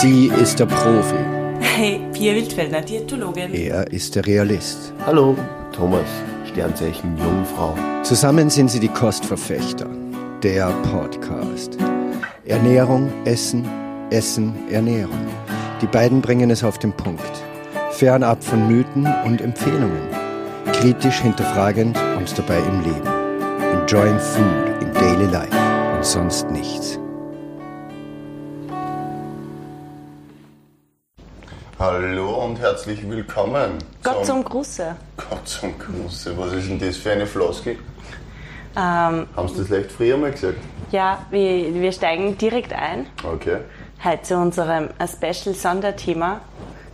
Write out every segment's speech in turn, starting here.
Sie ist der Profi. Hey, Pia Wildfellner, Diätologin. Er ist der Realist. Hallo, Thomas, Sternzeichen Jungfrau. Zusammen sind sie die Kostverfechter. Der Podcast. Ernährung, Essen, Essen, Ernährung. Die beiden bringen es auf den Punkt. Fernab von Mythen und Empfehlungen. Kritisch hinterfragend und dabei im Leben. Enjoying food in daily life und sonst nichts. Hallo und herzlich willkommen. Gott zum Gruße. Gott zum Gruße. Was ist denn das für eine Floskel? Ähm, Haben Sie das leicht früher mal gesagt? ja, wir, wir steigen direkt ein. Okay. Heute zu unserem äh, Special-Sonderthema.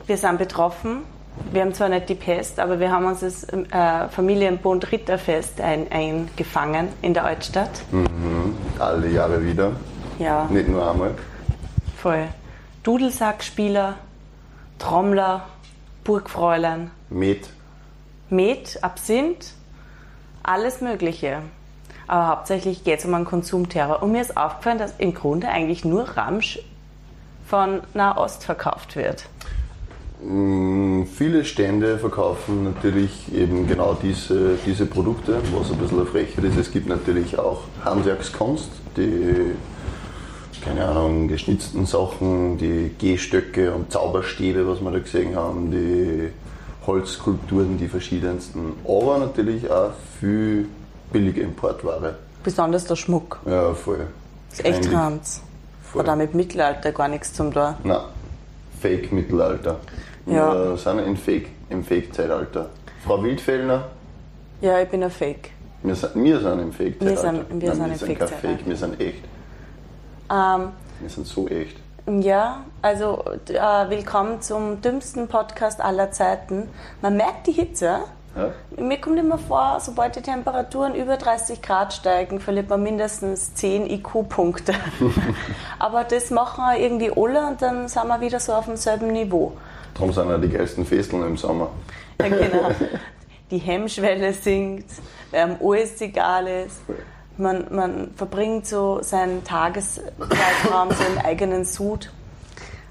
Wir sind betroffen. Wir haben zwar nicht die Pest, aber wir haben uns das äh, Familienbund Ritterfest ein, eingefangen in der Altstadt. Mhm. Alle Jahre wieder. Ja, Nicht nur einmal. voll. Dudelsackspieler, Trommler, Burgfräulein, Met. Met, Absinth, alles Mögliche. Aber hauptsächlich geht es um einen Konsumterror. Und mir ist aufgefallen, dass im Grunde eigentlich nur Ramsch von Nahost verkauft wird. Mm, Viele Stände verkaufen natürlich eben genau diese, diese Produkte, was ein bisschen Frechheit ist. Es gibt natürlich auch Handwerkskunst, die, keine Ahnung, geschnitzten Sachen, die Gehstöcke und Zauberstäbe, was wir da gesehen haben, die Holzskulpturen, die verschiedensten, aber natürlich auch viel billige Importware. Besonders der Schmuck. Ja, voll. ist echt Hans. Hat auch mit Mittelalter gar nichts zum tun. Nein, Fake-Mittelalter. Ja. Wir sind in Fake, im Fake-Zeitalter. Frau Wildfellner, Ja, ich bin ein Fake. Wir sind, wir sind im Fake-Zeitalter. Wir sind- wir Nein, sind im wir sind kein Fake-Zeitalter. Fake, wir sind echt. Ähm, Wir sind so echt. ja, also äh, willkommen zum dümmsten Podcast aller Zeiten. Man merkt die Hitze. Ja? Mir kommt immer vor, sobald die Temperaturen über 30 Grad steigen, verliert man mindestens 10 IQ-Punkte. Aber das machen wir irgendwie alle und dann sind wir wieder so auf demselben Niveau. Darum sind ja die geilsten Festeln im Sommer. Ja, genau. Die Hemmschwelle sinkt, ähm, alles egal ist. Man, man verbringt so seinen Tageszeitraum so im eigenen Sud.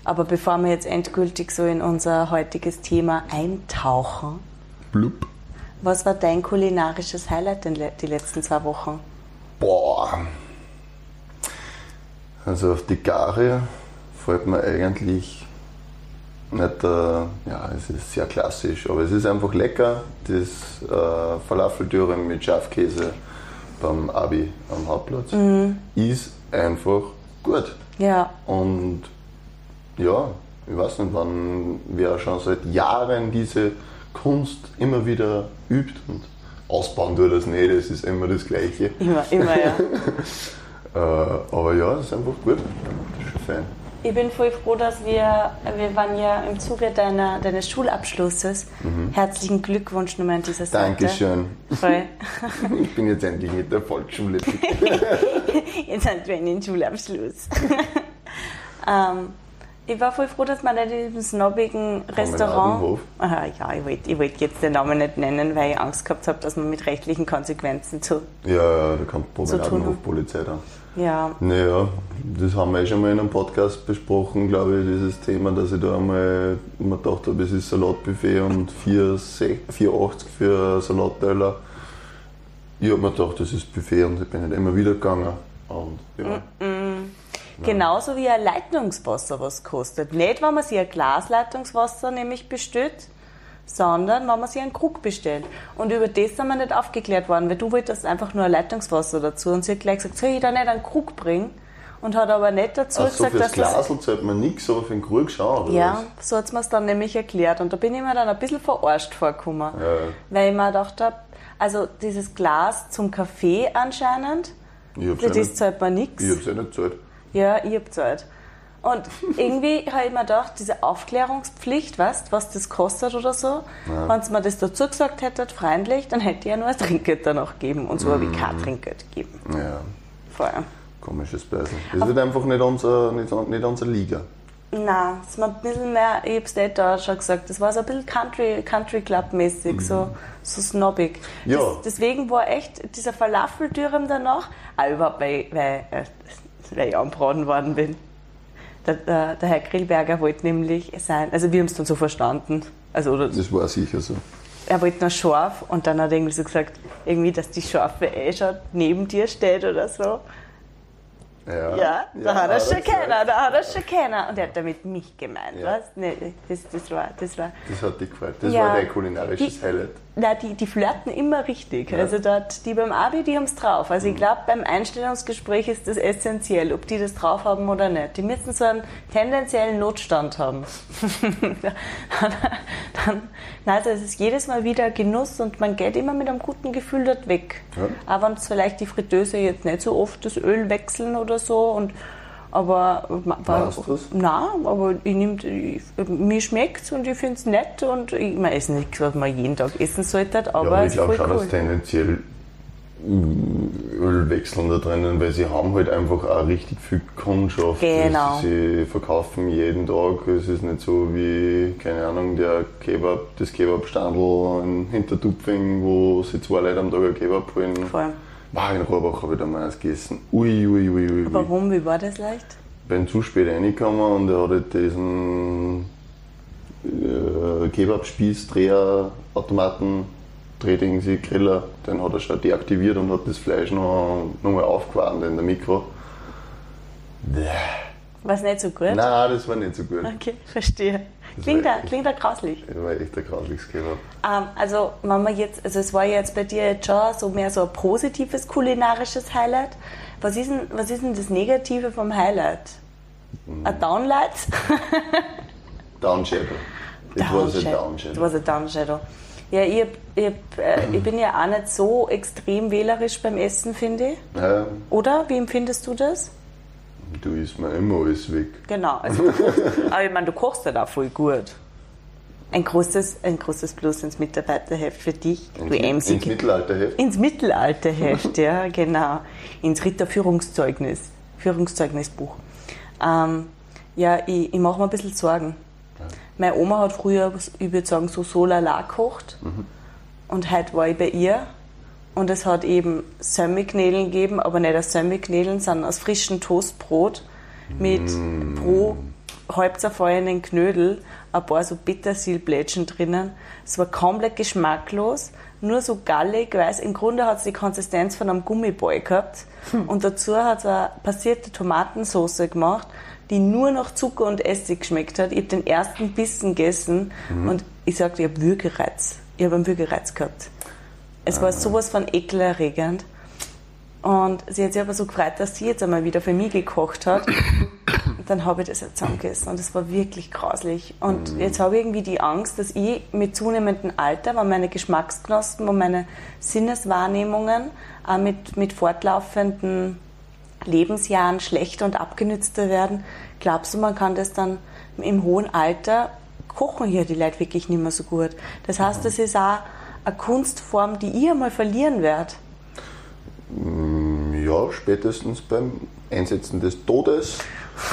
Aber bevor wir jetzt endgültig so in unser heutiges Thema eintauchen, Blub. was war dein kulinarisches Highlight in le- die letzten zwei Wochen? Boah. Also auf die Gare fällt mir eigentlich nicht, äh, ja, es ist sehr klassisch, aber es ist einfach lecker. Das äh, Falafeldürren mit Schafkäse beim Abi am Hauptplatz ist einfach gut. Ja, Und ja, ich weiß nicht, wann wer schon seit Jahren diese Kunst immer wieder übt und ausbauen tut das nicht, es ist immer das Gleiche. immer, immer, ja. Äh, aber ja, es ist einfach gut. Das ist schon fein. Ich bin voll froh, dass wir, wir waren ja im Zuge deiner, deines Schulabschlusses. Herzlichen Glückwunsch nochmal an dieser Seite. Dankeschön. Voll. Ich bin jetzt endlich in der Volksschule. Jetzt haben wir einen Schulabschluss. ähm, ich war voll froh, dass man nicht in diesem snobbigen Restaurant. Aha, ja, ich wollte wollt jetzt den Namen nicht nennen, weil ich Angst gehabt habe, dass man mit rechtlichen Konsequenzen zu. Ja, ja, da kommt. Promenadenhof-Polizei da. Ja, Naja, das haben wir eh schon mal in einem Podcast besprochen, glaube ich, dieses Thema, dass ich da einmal mir gedacht habe, es ist Salatbuffet und 4,80 für Salatteller. Ich habe mir gedacht, das ist Buffet und ich bin nicht immer wieder gegangen. Und ja, genauso wie ein Leitungswasser was kostet. Nicht, wenn man sich ein Glas Leitungswasser nämlich bestellt, sondern wenn man sich einen Krug bestellt. Und über das sind wir nicht aufgeklärt worden, weil du wolltest einfach nur ein Leitungswasser dazu. Und sie hat gleich gesagt, soll ich da nicht einen Krug bringen? Und hat aber nicht dazu also gesagt, dass das Glasl zahlt man nichts, aber für den Krug schon, oder Ja, so hat es mir dann nämlich erklärt. Und da bin ich mir dann ein bisschen verarscht vorgekommen. Ja. Weil ich mir gedacht habe, also dieses Glas zum Kaffee anscheinend, was? Für das zahlt man nichts. ich hab's ja nicht gezahlt. Ja, ich hab Zeit. Und irgendwie habe ich mir gedacht, diese Aufklärungspflicht, weißt was das kostet oder so, wenn sie mir das dazu gesagt hätte, freundlich, dann hätte ich ja nur ein Trinkgeld danach gegeben. Und so habe ich kein Trinkgeld gegeben. Ja, Vorher. komisches Beißen. Das ist halt einfach nicht, unser, nicht, nicht unsere Liga. Nein, es war ein bisschen mehr, ich hab's nicht da schon gesagt, das war so ein bisschen Country, Country Club mäßig, so, so snobbig. Ja. Das, deswegen war echt dieser Falafeldürren danach, auch überhaupt, weil, weil, äh, weil ich anbraten worden bin. Der, der, der Herr Grillberger wollte nämlich sein, also wir haben es dann so verstanden. Also, oder Das war sicher so. er wollte noch scharf und dann hat er irgendwie so gesagt, irgendwie, dass die Scharfe eh schon neben dir steht oder so. Ja, Ja, da hat er schon keiner, da hat er schon keiner. Und er hat damit mich gemeint, Ja. was? Nee, das, das war, das war. Das hat dir gefallen. Das Ja. war dein kulinarisches Die- Highlight. Na, die, die flirten immer richtig. Ja. Also dort, die beim Abi, die haben es drauf. Also Mhm. ich glaube, beim Einstellungsgespräch ist das essentiell, ob die das drauf haben oder nicht. Die müssen so einen tendenziellen Notstand haben. dann, dann, nein, also es ist jedes Mal wieder Genuss und man geht immer mit einem guten Gefühl dort weg. Ja. Auch wenn vielleicht die Fritteuse jetzt nicht so oft das Öl wechseln oder so. Und, aber du's? Nein, aber ich nehm, ich, mir schmeckt und ich finde es nett und ich man esse nichts, was man jeden Tag essen sollte, aber ja, aber es ich glaube schon, cool. dass tendenziell Ölwechseln da drinnen, weil sie haben halt einfach auch richtig viel Kundschaft. Genau. Sie verkaufen jeden Tag. Es ist nicht so wie, keine Ahnung, der Kebab, das Kebabstandl in Hintertupfing, wo sie zwei Leute am Tag ein Kebab holen. Voll. Wow, in Rohrbach habe ich da mal eins gegessen. Ui, ui, ui, ui. Warum? Wie war das leicht? bin zu spät reingekommen und er hat halt diesen äh, Kebabspieß-Dreher-Automaten, Drehdingsi, Griller, den hat er schon deaktiviert und hat das Fleisch noch, noch mal aufgewarnt in der Mikro. War es nicht so gut? Nein, das war nicht so gut. Okay, verstehe. Klingt echt- klingt da grauslich. Das war echt ein grausliches Kebab. Ähm, also, wenn man jetzt, also es war ja jetzt bei dir jetzt schon so mehr so ein positives kulinarisches Highlight. Was ist denn, was ist denn das Negative vom Highlight? Mhm. Ein Downlight? Down Shadow. It was a Down It Shadow. was a Down Shadow. Ja, ich, hab- ich, hab, äh, ich bin ja auch nicht so extrem wählerisch beim Essen, finde ich. Ja, Oder? Wie empfindest du das? Du isst mir immer alles weg. Genau. Also du aber ich meine, du kochst halt auch voll gut. Ein großes, ein großes Plus ins Mitarbeiterheft für dich, du Ins, ins emsig. Mittelalterheft. Ins Mittelalterheft, ja, genau. Ins Ritterführungszeugnis, Führungszeugnisbuch. Ähm, ja, ich, ich mache mir ein bisschen Sorgen. Meine Oma hat früher, ich würde sagen, so so lala gekocht. Und heute war ich bei ihr. Und es hat eben Sömmigknädeln gegeben, aber nicht aus Sömmigknädeln, sondern aus frischem Toastbrot mit pro halb zerfallenen Knödel ein paar so Petersilblättchen drinnen. Es war komplett geschmacklos, nur so gallig, weil es im Grunde hat es die Konsistenz von einem Gummiball gehabt. Und dazu hat es eine passierte Tomatensauce gemacht, die nur nach Zucker und Essig geschmeckt hat. Ich habe den ersten Bissen gegessen und ich sagte, ich habe Würgereiz. Ich habe einen Würgereiz gehabt. Es war sowas von ekelerregend. Und sie hat sich aber so gefreut, dass sie jetzt einmal wieder für mich gekocht hat. Und dann habe ich das jetzt zusammengegessen und es war wirklich grauslich. Und jetzt habe ich irgendwie die Angst, dass ich mit zunehmendem Alter, wenn meine Geschmacksknospen und meine Sinneswahrnehmungen auch mit, mit fortlaufenden Lebensjahren schlechter und abgenützter werden, glaubst du, man kann das dann im hohen Alter kochen hier die Leute wirklich nicht mehr so gut. Das heißt, das ist auch eine Kunstform, die ich einmal verlieren werde. Ja, spätestens beim Einsetzen des Todes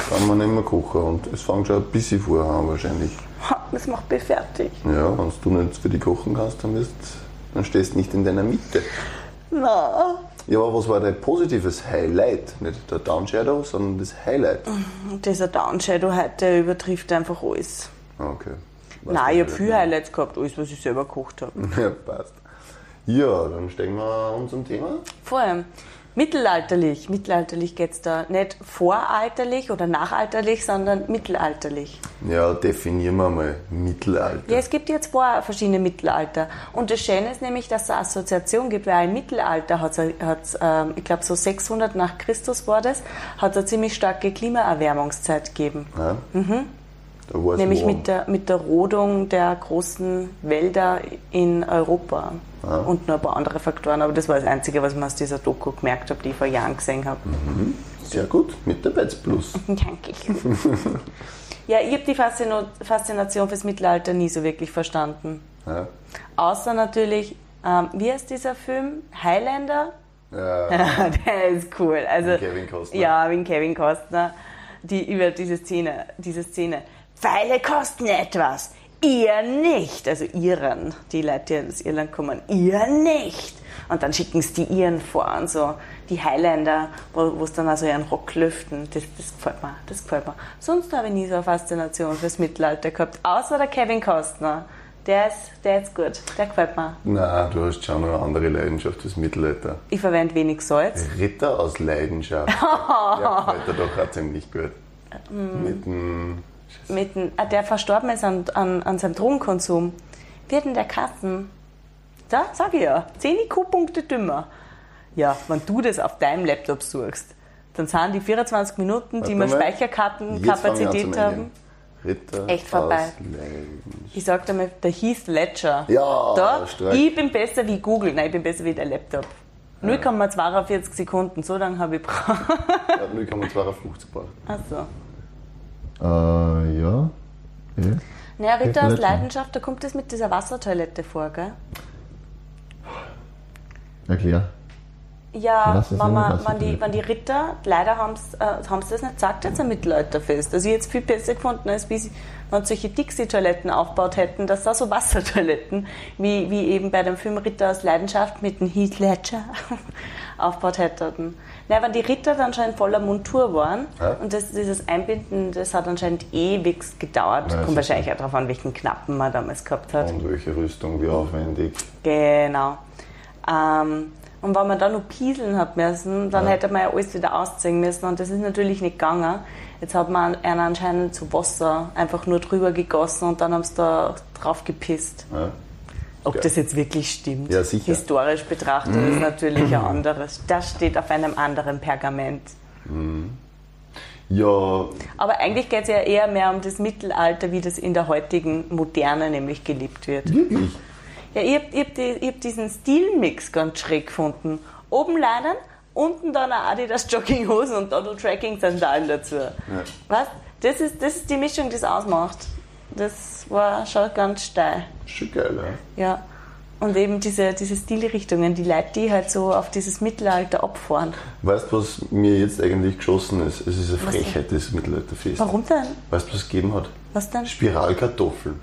kann man nicht mehr kochen. Und es fängt schon ein bisschen vorher an wahrscheinlich. Ha, Das macht mich fertig. Ja, wenn du nicht für die kochen kannst, dann, wirst, dann stehst du nicht in deiner Mitte. Na, Ja, aber was war dein positives Highlight? Nicht der Down Shadow, sondern das Highlight. dieser Downshadow heute der übertrifft einfach alles. Ah, Okay. Nein, ich habe nicht viel mehr? Highlights gehabt, alles, was ich selber gekocht habe. Ja, passt. Ja, dann steigen wir unserem Thema. Vor allem mittelalterlich. Mittelalterlich geht es da nicht voralterlich oder nachalterlich, sondern mittelalterlich. Ja, definieren wir mal Mittelalter. Ja, es gibt jetzt zwei verschiedene Mittelalter. Und das Schöne ist nämlich, dass es eine Assoziation gibt, weil im Mittelalter hat es, ähm, ich glaube so 600 nach Christus war das, hat es eine ziemlich starke Klimaerwärmungszeit gegeben. Ja? War's Mhm. Nämlich mit der, mit der Rodung der großen Wälder in Europa. Und noch ein paar andere Faktoren, aber das war das Einzige, was mir aus dieser Doku gemerkt habe, die ich vor Jahren gesehen habe. Sehr gut, Mitarbeitsplus. Danke. ja, ich habe die Faszino Faszination fürs Mittelalter nie so wirklich verstanden. Ja. Außer natürlich, ähm, wie heißt dieser Film? Highlander? Ja, der ist cool. Also, Kevin Costner. Ja, mit Kevin Costner. Die, über diese Szene, diese Szene. Pfeile kosten etwas. ihr nicht, also ihren, die Leute, die aus Irland kommen, ihr nicht. Und dann schicken sie die ihren vor und so, die Highlander, wo es dann also ihren Rock lüften. Das, das gefällt mir, das gefällt mir. Sonst habe ich nie so eine Faszination fürs Mittelalter gehabt, außer der Kevin Costner. Der ist, der ist gut, der gefällt mir. Nein, du hast schon eine andere Leidenschaft fürs Mittelalter. Ich verwende wenig Salz. Ritter aus Leidenschaft. der gefällt dir doch auch ziemlich gut. Mm. Mit dem Mit äh, der verstorben ist an, an, an seinem Drogenkonsum. Wird in der Kassen. Da, sag ich ja, 10 IQ-Punkte dümmer. Ja, wenn du das auf deinem Laptop suchst, dann sind die 24 Minuten, die Warte wir fange ich Speicherkartenkapazität haben. Ritter Echt vorbei. Ich sag dir mal, der Heath Ledger. Ja, da, ich bin besser wie Google, nein, ich bin besser wie der Laptop. 0,42 Sekunden, so lange habe ich gebraucht. Ja, 0,52 braucht. Achso. Äh, ja. ja. Naja, Ritter aus. Leidenschaft, da kommt das mit dieser Wassertoilette vor, gell? Erklär. Ja, wenn, man, die, wenn die Ritter, leider haben sie äh, haben's das nicht gesagt, jetzt am Mittelalterfest. Also ich hätte es viel besser gefunden, als wie sie, wenn sie solche Dixie-Toiletten aufgebaut hätten, dass da so Wassertoiletten, wie, wie eben bei dem Film Ritter aus Leidenschaft mit dem Heath Ledger aufgebaut hätten. Na, wenn die Ritter dann schon in voller Montur waren Ja. und das, dieses Einbinden, das hat anscheinend ewig gedauert. Ja, Kommt wahrscheinlich auch darauf an, welchen Knappen man damals gehabt hat. Und welche Rüstung, wie aufwendig. Genau. Ähm, und wenn man dann noch pieseln hat müssen, dann Ja. hätte man ja alles wieder ausziehen müssen und das ist natürlich nicht gegangen. Jetzt hat man einen anscheinend zu Wasser einfach nur drüber gegossen und dann haben sie da drauf gepisst. Ja. Ob Ja. das jetzt wirklich stimmt, Ja, sicher. historisch betrachtet, ist natürlich ein anderes. Das steht auf einem anderen Pergament. ja, Aber eigentlich geht es ja eher mehr um das Mittelalter, wie das in der heutigen Moderne nämlich gelebt wird. wirklich. Ja, ich habe hab die, ich hab diesen Stilmix ganz schräg gefunden. Oben Leinen, unten dann eine Adidas Jogginghosen und da noch Tracking-Sandalen dazu. Was? Das ist, das ist die Mischung, die es ausmacht. Das war schon ganz steil. Schon geil, ja. Ja. Und eben diese, diese Stilrichtungen, die Leute, die halt so auf dieses Mittelalter abfahren. Weißt du, was mir jetzt eigentlich geschossen ist? Es ist eine Frechheit, das Mittelalterfest. Warum denn? Weißt du, was es gegeben hat? Was denn? Spiralkartoffeln.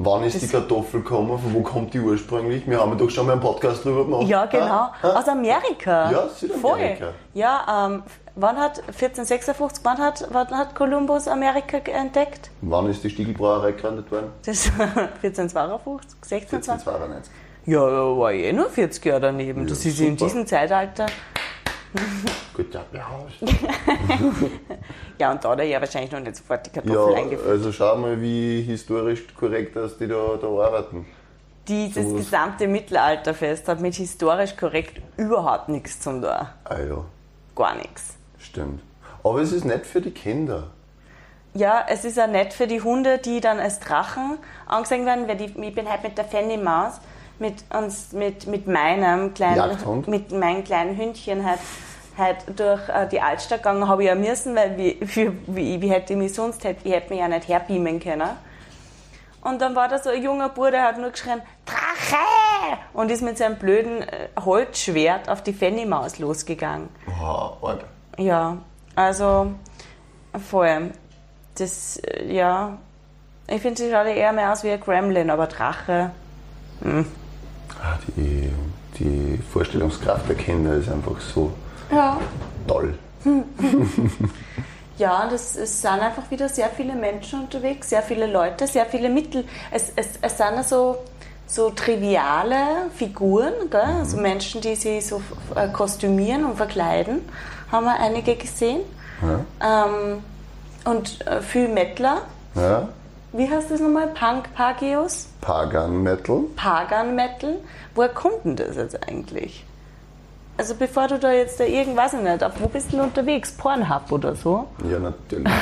Wann ist die Kartoffel gekommen? Von wo kommt die ursprünglich? Wir haben ja doch schon mal einen Podcast drüber gemacht. Ja, genau. Ah, ah. Aus Amerika. Ja, Südamerika. Voll. Ja, ähm, wann hat 1456, wann hat, wann hat Kolumbus Amerika entdeckt? Wann ist die Stiegelbrauerei gegründet worden? Das 1452, 16, 1492. Ja, da war ich eh nur 40 Jahre daneben. das ist in super. diesem Zeitalter. Gut, ja, behaust. Ja, und da hat er ja wahrscheinlich noch nicht sofort die Kartoffel Ja, eingeführt. also schau mal, wie historisch korrekt das die da, da arbeiten. Dieses sowas. gesamte Mittelalterfest hat mit historisch korrekt überhaupt nichts zu tun. Ah ja, Gar nichts. stimmt. Aber es ist nett für die Kinder. Ja, es ist auch nett für die Hunde, die dann als Drachen angesehen werden, weil die, ich bin halt mit der Fanny Maus, mit, uns, mit, mit meinem kleinen, Jagdhund? mit meinem kleinen Hündchen halt, halt durch äh, die Altstadt gegangen, habe ich ja müssen, weil wie, für, wie, wie hätte ich mich sonst, hätte, ich hätte mich ja nicht herbeamen können. Und dann war da so ein junger Bub, der hat nur geschrien, Drache! Und ist mit seinem blöden äh, Holzschwert auf die Fanny Maus losgegangen. Wow, arg. Ja, also voll. Das, äh, ja, ich finde, sie schaut eher mehr aus wie ein Gremlin, aber Drache. Ah, Die, die Vorstellungskraft der Kinder ist einfach so Ja. toll. Ja, und es, sind einfach wieder sehr viele Menschen unterwegs, sehr viele Leute, sehr viele Mittel. Es, es, es sind ja so, so triviale Figuren, gell? also Menschen, die sich so äh, kostümieren und verkleiden, haben wir einige gesehen. Ja. Ähm, und äh, viel Mettler. Ja? Wie heißt das nochmal? Punk Pagios? Pagan Metal. Pagan Metal. Woher kommt denn das jetzt eigentlich? Also bevor du da jetzt da irgendwas ich nicht, auf wo bist du denn unterwegs? Pornhub oder so? Ja, natürlich.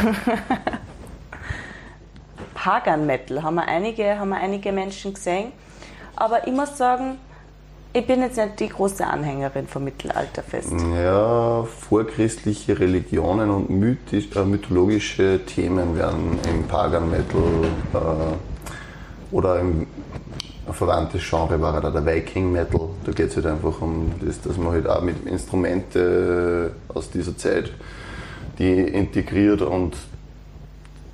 Pagan Metal haben wir einige, haben wir einige Menschen gesehen. Aber ich muss sagen, ich bin jetzt nicht die große Anhängerin vom Mittelalterfest. Ja, vorchristliche Religionen und mythisch, äh, mythologische Themen werden im Pagan Metal äh, oder im verwandtes Genre war halt auch der Viking Metal. Da geht es halt einfach um das, dass man halt auch mit Instrumente aus dieser Zeit die integriert und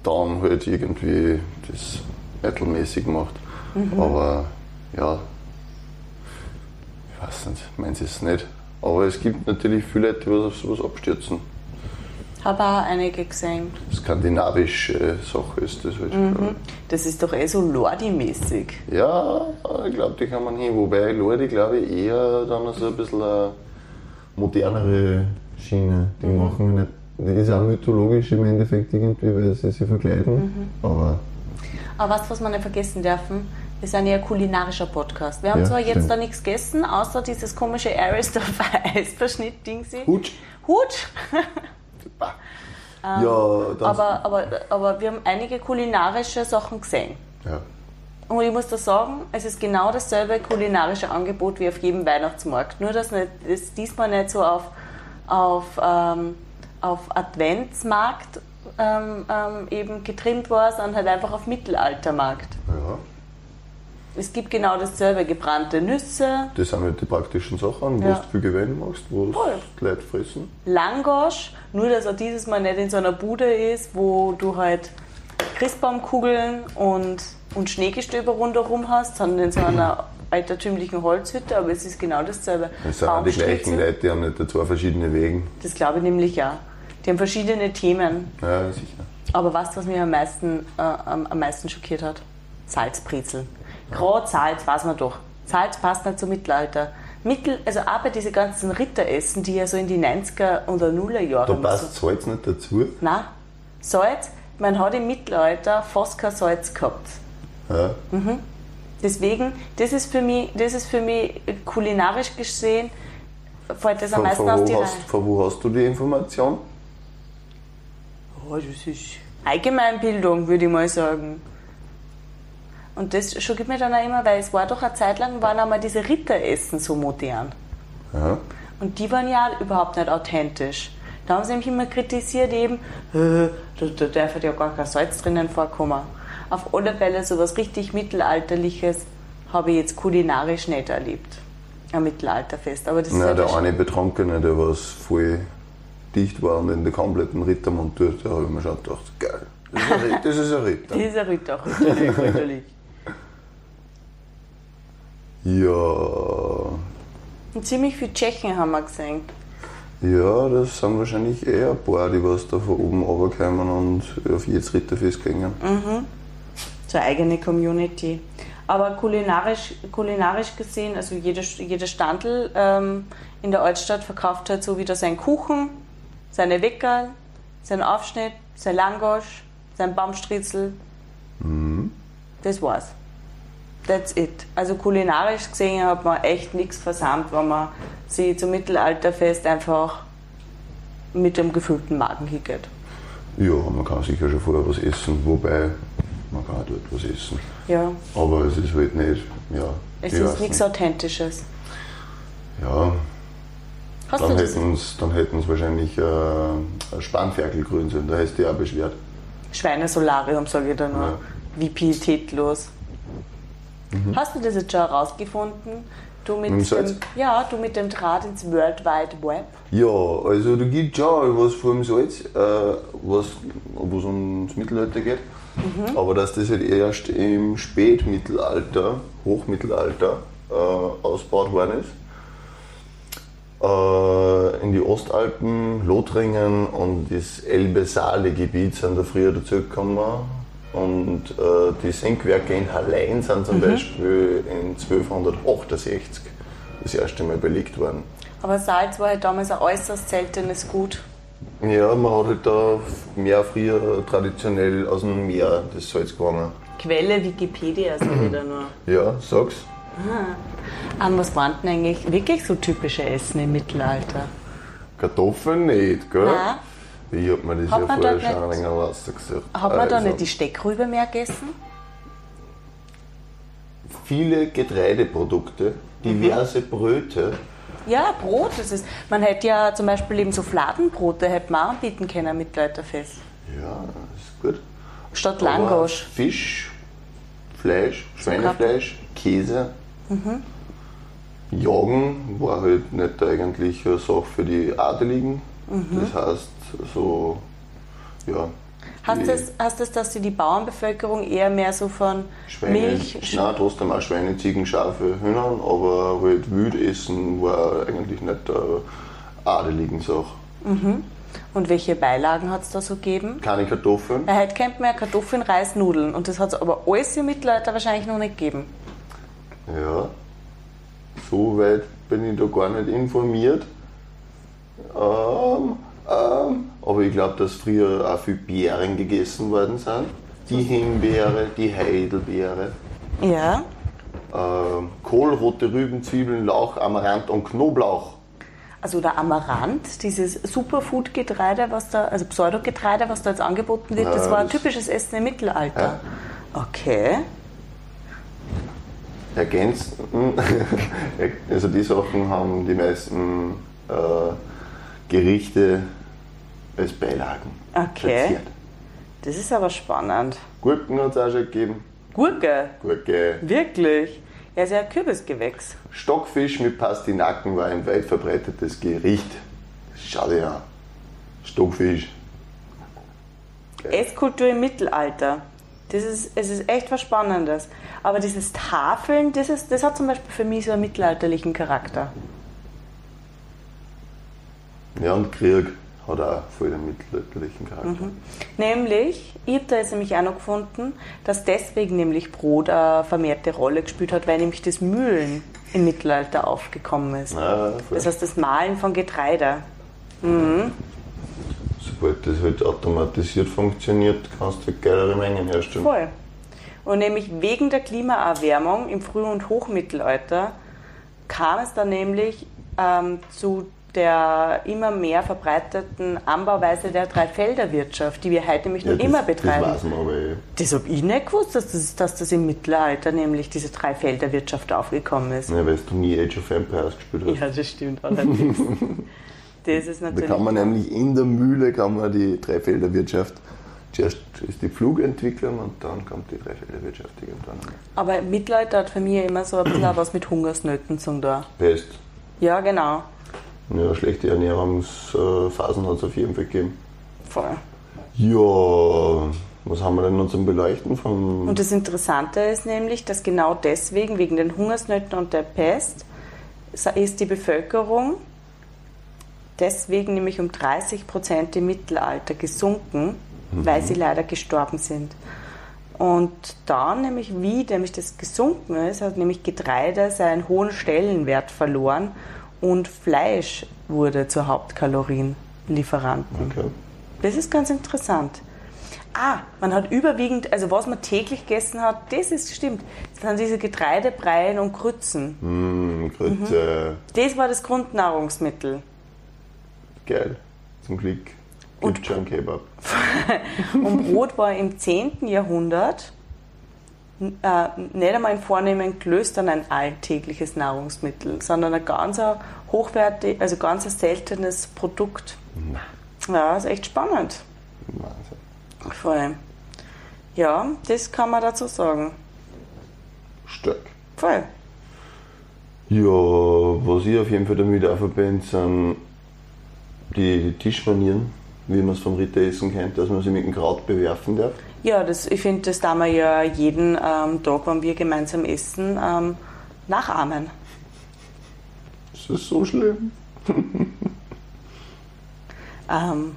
dann halt irgendwie das Metal-mäßig gemacht. Mhm. Aber ja, ich weiß nicht, meins ist es nicht. Aber es gibt natürlich viele Leute, die was auf sowas abstürzen. Habe auch einige gesehen. Skandinavische Sache ist das halt. glaub Das ist doch eh so Lordi-mäßig. Ja, ich glaube, die kann man hin. Wobei Leute, glaube ich, eher dann so ein bisschen eine modernere Schiene. Die Mhm. machen nicht. Die ist auch mythologisch im Endeffekt irgendwie, weil sie sich verkleiden. Mhm. Aber Aber was, was wir nicht vergessen dürfen, wir sind ja ein kulinarischer Podcast. Wir haben Ja, zwar jetzt stimmt. da nichts gegessen, außer dieses komische Aristopher Eisverschnitt-Ding. Hutsch. Hut! ja. Ähm, Aber, aber, aber wir haben einige kulinarische Sachen gesehen. ja. Und ich muss da sagen, es ist genau dasselbe kulinarische Angebot wie auf jedem Weihnachtsmarkt. Nur, dass es diesmal nicht so auf, auf, ähm, auf Adventsmarkt ähm, ähm, eben getrimmt war, sondern halt einfach auf Mittelaltermarkt. ja. Es gibt genau dasselbe, gebrannte Nüsse, Das sind halt die praktischen Sachen, wo Ja. du viel Gewinn machst, wo Voll. die Leute fressen. Langosch, nur dass er dieses Mal nicht in so einer Bude ist, wo du halt Christbaumkugeln und, und Schneegestöber rundherum hast, sondern in so einer altertümlichen Holzhütte, aber es ist genau dasselbe. Es sind auch die gleichen Leute, die haben nicht zwei verschiedene Wegen. Das glaube ich nämlich ja. Die haben verschiedene Themen. Ja, sicher. Aber was, was mich am meisten, äh, am, am meisten schockiert hat? Salzbrezel. Gerade Salz, weiß man doch. Salz passt nicht zum Mittelalter. Mittel, also auch bei diesen ganzen Ritteressen, die ja so in die 90er und 0er Jahre Da und so passt Salz nicht dazu. Nein, Salz, man hat im Mittelalter fast kein Salz gehabt. Ja. Deswegen, das ist für mich, das ist für mich kulinarisch gesehen, fällt das am Von, meisten von, aus die hast, von wo hast du die Information? Oh, das ist Allgemeinbildung, würde ich mal sagen. Und das schockiert mich dann auch immer, weil es war doch eine Zeit lang, waren einmal diese Ritteressen so modern. Ja. Und die waren ja überhaupt nicht authentisch. Da haben sie nämlich immer kritisiert, eben, äh, da, da darf ja gar kein Salz drinnen vorkommen. Auf alle Fälle so was richtig Mittelalterliches habe ich jetzt kulinarisch nicht erlebt. Ein Mittelalterfest. Aber das ist Nein, halt der eine Betrunkene, der was voll dicht war und in der kompletten Rittermontur, da habe ich mir schon gedacht, geil. Das ist ein Ritter. Das ist ein Ritter. Dieser Ritter, natürlich, natürlich. Ja, Und ziemlich viele Tschechen haben wir gesehen. ja, das sind wahrscheinlich eher ein paar, die was da von oben runterkommen und auf jedes Ritterfest gehen. So eine eigene Community. Aber kulinarisch, kulinarisch gesehen, also jeder, jeder Standel ähm, in der Altstadt verkauft halt so wieder seinen Kuchen, seine Weckerl, seinen Aufschnitt, sein Langosch, sein Baumstritzel. Das war's. That's it. Also kulinarisch gesehen hat man echt nichts versammelt, wenn man sich zum Mittelalterfest einfach mit dem gefüllten Magen hingeht. Ja, man kann sicher schon vorher was essen, wobei man kann auch dort was essen. Ja, Aber es ist halt nicht, ja. es ist nichts nicht. Authentisches. Ja, Hast dann hätten sie dann hätten's wahrscheinlich äh, Spanferkel grün sein, da hättest du dich auch beschwert. Schweinesolarium, sage ich da nur. Ja. Wie pietätlos. Hast du das jetzt schon herausgefunden? Du mit, Mit dem dem, ja, du mit dem Draht ins World Wide Web. Ja, also da gibt es schon was vom Salz, äh, was, wo es ums Mittelalter geht. Mhm. Aber dass das halt erst im Spätmittelalter, Hochmittelalter äh, ausgebaut worden ist. Äh, in die Ostalpen, Lothringen und das Elbe-Saale-Gebiet sind da früher dazugekommen. Und äh, die Senkwerke in Hallein sind Mhm. zum Beispiel in 1268 das erste Mal belegt worden. Aber Salz war halt damals ein äußerst seltenes Gut. Ja, man hat halt da mehr früher traditionell aus dem Meer das Salz gewonnen. Quelle Wikipedia, sage ich da nur. Ja, sag's. Ähm, was waren denn eigentlich wirklich so typische Essen im Mittelalter? Kartoffeln nicht, gell? Nein. Ich hab mir das Hat ja vorher schon nicht- wenig rausgesucht. Hat man da Also, nicht die Steckrübe mehr gegessen? Viele Getreideprodukte, diverse Bröte. Ja, Brot. Das ist, man hätte ja zum Beispiel eben so Fladenbrote hätte man anbieten können am Mittelalterfest. Ja, ist gut. Statt Langosch. Fisch, Fleisch, Schweinefleisch, Käse. Mhm. Jagen war halt nicht eigentlich eine Sache für die Adeligen. Mhm. Das heißt, so, ja, Hast das, hast das, dass die, die Bauernbevölkerung eher mehr so von Schweine, Milch, nein, trotzdem auch Schweine, Ziegen, Schafe, Hühner, aber halt wild essen war eigentlich nicht der adeligen Sache. und welche Beilagen hat es da so gegeben? Keine Kartoffeln, Weil heute kennt man ja Kartoffeln, Reis, Nudeln und das hat es aber alles im Mittelalter wahrscheinlich noch nicht gegeben. ja. So weit bin ich da gar nicht informiert. Ähm, ähm, aber ich glaube, dass früher auch viel Beeren gegessen worden sind. Die Himbeere, die Heidelbeere, Ja. ähm, Kohl, rote Rüben, Zwiebeln, Lauch, Amaranth und Knoblauch. Also der Amaranth, dieses Superfood-Getreide, was da, also Pseudogetreide, was da jetzt angeboten wird, das Ja, war ein das- typisches Essen im Mittelalter. Okay. ergänzen. Also die Sachen haben die meisten äh, Gerichte als Beilagen Okay. verziert. Das ist aber spannend. Gurken hat es auch schon gegeben. Gurke, Gurke. wirklich. Ja, ist ja ein Kürbisgewächs. Stockfisch mit Pastinaken war ein weit verbreitetes Gericht. Schau dir an. Stockfisch. Esskultur im Mittelalter. Das ist, es ist echt was Spannendes. Aber dieses Tafeln, das, ist, das hat zum Beispiel für mich so einen mittelalterlichen Charakter. Ja, und Krieg hat auch voll den mittelalterlichen Charakter. Nämlich, ich habe da jetzt nämlich auch noch gefunden, dass deswegen nämlich Brot eine vermehrte Rolle gespielt hat, weil nämlich das Mühlen im Mittelalter aufgekommen ist. Voll. Das heißt, das Mahlen von Getreide. Sobald das halt automatisiert funktioniert, kannst du halt geilere Mengen herstellen. Voll. Und nämlich wegen der Klimaerwärmung im Früh- und Hochmittelalter kam es dann nämlich ähm, zu der immer mehr verbreiteten Anbauweise der Dreifelderwirtschaft, die wir heute nämlich noch das, immer betreiben. Das weiß man aber eh. Das habe ich nicht gewusst, dass das, dass das im Mittelalter nämlich diese Dreifelderwirtschaft aufgekommen ist. Ja, weil du nie Age of Empires gespielt hast. Ja, das stimmt allerdings. das ist Da natürlich. kann man nämlich in der Mühle kann man die Dreifelderwirtschaft. Zuerst ist die Flugentwicklung und dann kommt die Dreifelderwirtschaft irgendwann. Aber Mittelalter hat für mich immer so ein bisschen was mit Hungersnöten zu tun. da. Pest. Ja, genau. Ja, schlechte Ernährungsphasen hat es auf jeden Fall gegeben. Voll. Ja, was haben wir denn noch zum Beleuchten vom. Und das Interessante ist nämlich, dass genau deswegen, wegen den Hungersnöten und der Pest, ist die Bevölkerung deswegen nämlich um 30 Prozent im Mittelalter gesunken, weil sie leider gestorben sind. Und dann nämlich, wie nämlich das gesunken ist, hat nämlich Getreide seinen hohen Stellenwert verloren und Fleisch wurde zur Hauptkalorienlieferanten. Okay. Das ist ganz interessant. Ah, man hat überwiegend, also was man täglich gegessen hat, das ist stimmt. Das sind diese Getreidebreien und Krützen. Mmh, Grütze, Das war das Grundnahrungsmittel. geil. Zum Glück Und- gibt schon Kebab. Und Brot war im 10. Jahrhundert äh, nicht einmal in vornehmen Klöstern ein alltägliches Nahrungsmittel, sondern ein ganz hochwertig, also ganz seltenes Produkt. Ja, ist echt spannend. Wahnsinn. Voll. Ja, das kann man dazu sagen. Stark. Voll. Ja, was ich auf jeden Fall damit auch verbinde, sind die Tischmanieren, wie man es vom Ritteressen kennt, dass man sie mit dem Kraut bewerfen darf. Ja, das, ich finde, das da wir ja jeden ähm, Tag, wenn wir gemeinsam essen, ähm, nachahmen. Ist das so schlimm? Ähm,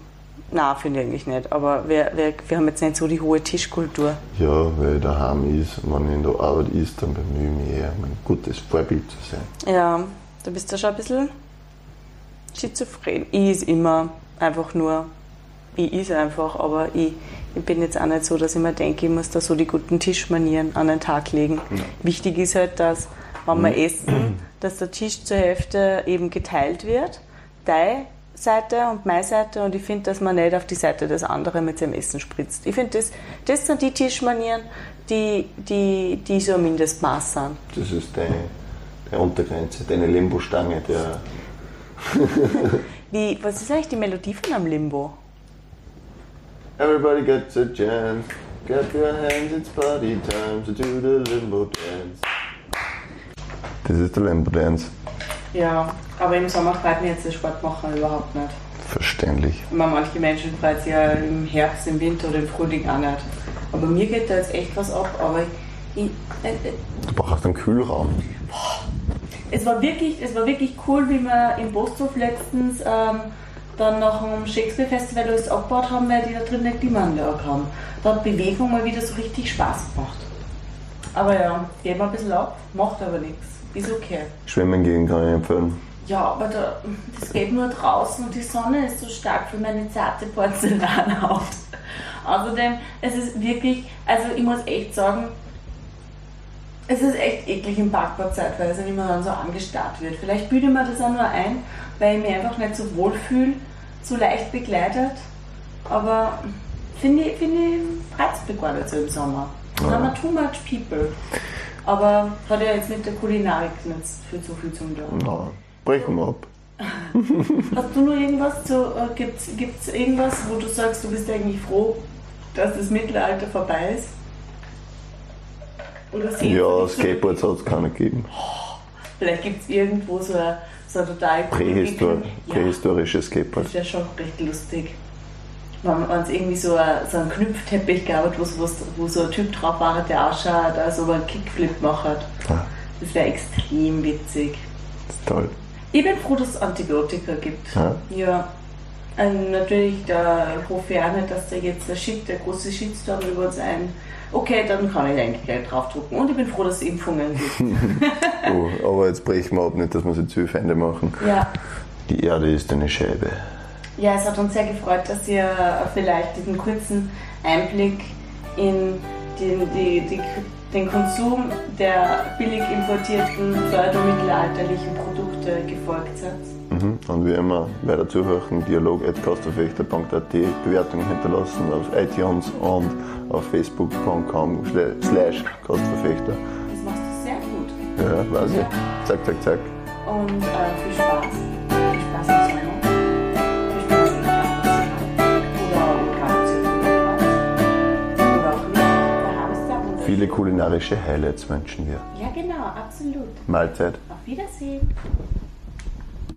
na, finde ich eigentlich nicht. Aber wir, wir, wir haben jetzt nicht so die hohe Tischkultur. Ja, weil ich daheim ist, wenn ich in der Arbeit ist, dann bemühe ich mich eher, um ein gutes Vorbild zu sein. Ja, da bist du schon ein bisschen schizophren. Ich ist immer einfach nur, ich is einfach, aber ich bin jetzt auch nicht so, dass ich mir denke, ich muss da so die guten Tischmanieren an den Tag legen. Wichtig ist halt, dass, wenn wir essen, dass der Tisch zur Hälfte eben geteilt wird. Deine Seite und meine Seite und ich finde, dass man nicht auf die Seite des anderen mit seinem Essen spritzt. Ich finde, das, das sind die Tischmanieren, die, die, die so ein Mindestmaß sind. Das ist deine, deine Untergrenze, deine Limbo-Stange, der was ist eigentlich die Melodie von einem Limbo? Everybody gets a chance. Get your hands, it's party time to do the limbo dance. Das ist der Limbo Dance. Ja, aber im Sommer freut mich jetzt das Sport machen überhaupt nicht. Verständlich. Ich meine, manche Menschen freuen sich ja im Herbst, im Winter oder im Frühling auch nicht. Aber mir geht da jetzt echt was ab. Aber ich, äh, äh, Du brauchst einen Kühlraum. es, war wirklich, es war wirklich cool, wie wir im Posthof letztens ähm, dann nach dem Shakespeare-Festival alles abgebaut haben, weil die da drin eine Klimaanlage haben. Da hat Bewegung mal wieder so richtig Spaß gemacht. Aber ja, geht mal ein bisschen ab, macht aber nichts. Ist okay. Schwimmen gehen kann ich empfehlen. Ja, aber da, das geht nur draußen und die Sonne ist so stark für meine zarte Porzellanhaut. Außerdem, es ist wirklich, also ich muss echt sagen, es ist echt eklig im Parkplatz zeitweise, wie man dann so angestarrt wird. Vielleicht bilde ich mir das auch nur ein, weil ich mich einfach nicht so wohl fühle, so leicht begleitet. Aber finde ich, finde ich, reizt mich gar nicht so im Sommer. Da haben wir too much people. Aber hat ja jetzt mit der Kulinarik nicht viel zu viel zu tun. Na, brechen wir ab. Hast du nur irgendwas zu, äh, gibt's, gibt's irgendwas, wo du sagst, du bist eigentlich froh, dass das Mittelalter vorbei ist? Oder Ja, Skateboards hat es keine gegeben. Vielleicht gibt es irgendwo so ein, so total Prähistor Ja, Prähistorische das Skateboard. wäre schon recht lustig. Wenn es irgendwie so, ein, so einen Knüpfteppich gab, wo, so- wo so ein Typ drauf war, der ausschaut, als ob er einen Kickflip macht. Ah, Das wäre extrem witzig. das ist toll. Ich bin froh, dass es Antibiotika gibt. Ja. Ja. Ähm, natürlich, da hoffe ich auch nicht, dass da jetzt der Shit, der große Shitstorm über uns ein. Okay, dann kann ich eigentlich gleich draufdrucken. Und ich bin froh, dass es Impfungen gibt. Oh, aber jetzt brechen wir ab, nicht, dass wir sie zu Feinde machen. ja. Die Erde ist eine Scheibe. ja, es hat uns sehr gefreut, dass ihr vielleicht diesen kurzen Einblick in den, die, die, den Konsum der billig importierten pseudomittelalterlichen Produkte gefolgt seid. Mhm. Und wie immer, weiter zuhören, dialog.kostverfechter.at, Bewertungen hinterlassen auf iTunes und auf facebook.com slash kostverfechter. Das machst du sehr gut. Ja, weiß Ja. ich. Zack, zack, zack. Und äh, viel Spaß. Viel Spaß im Sommer. Viel Spaß im. Oder auch nicht. Viele kulinarische Highlights wünschen wir. Ja, genau, absolut. Mahlzeit. Auf Wiedersehen.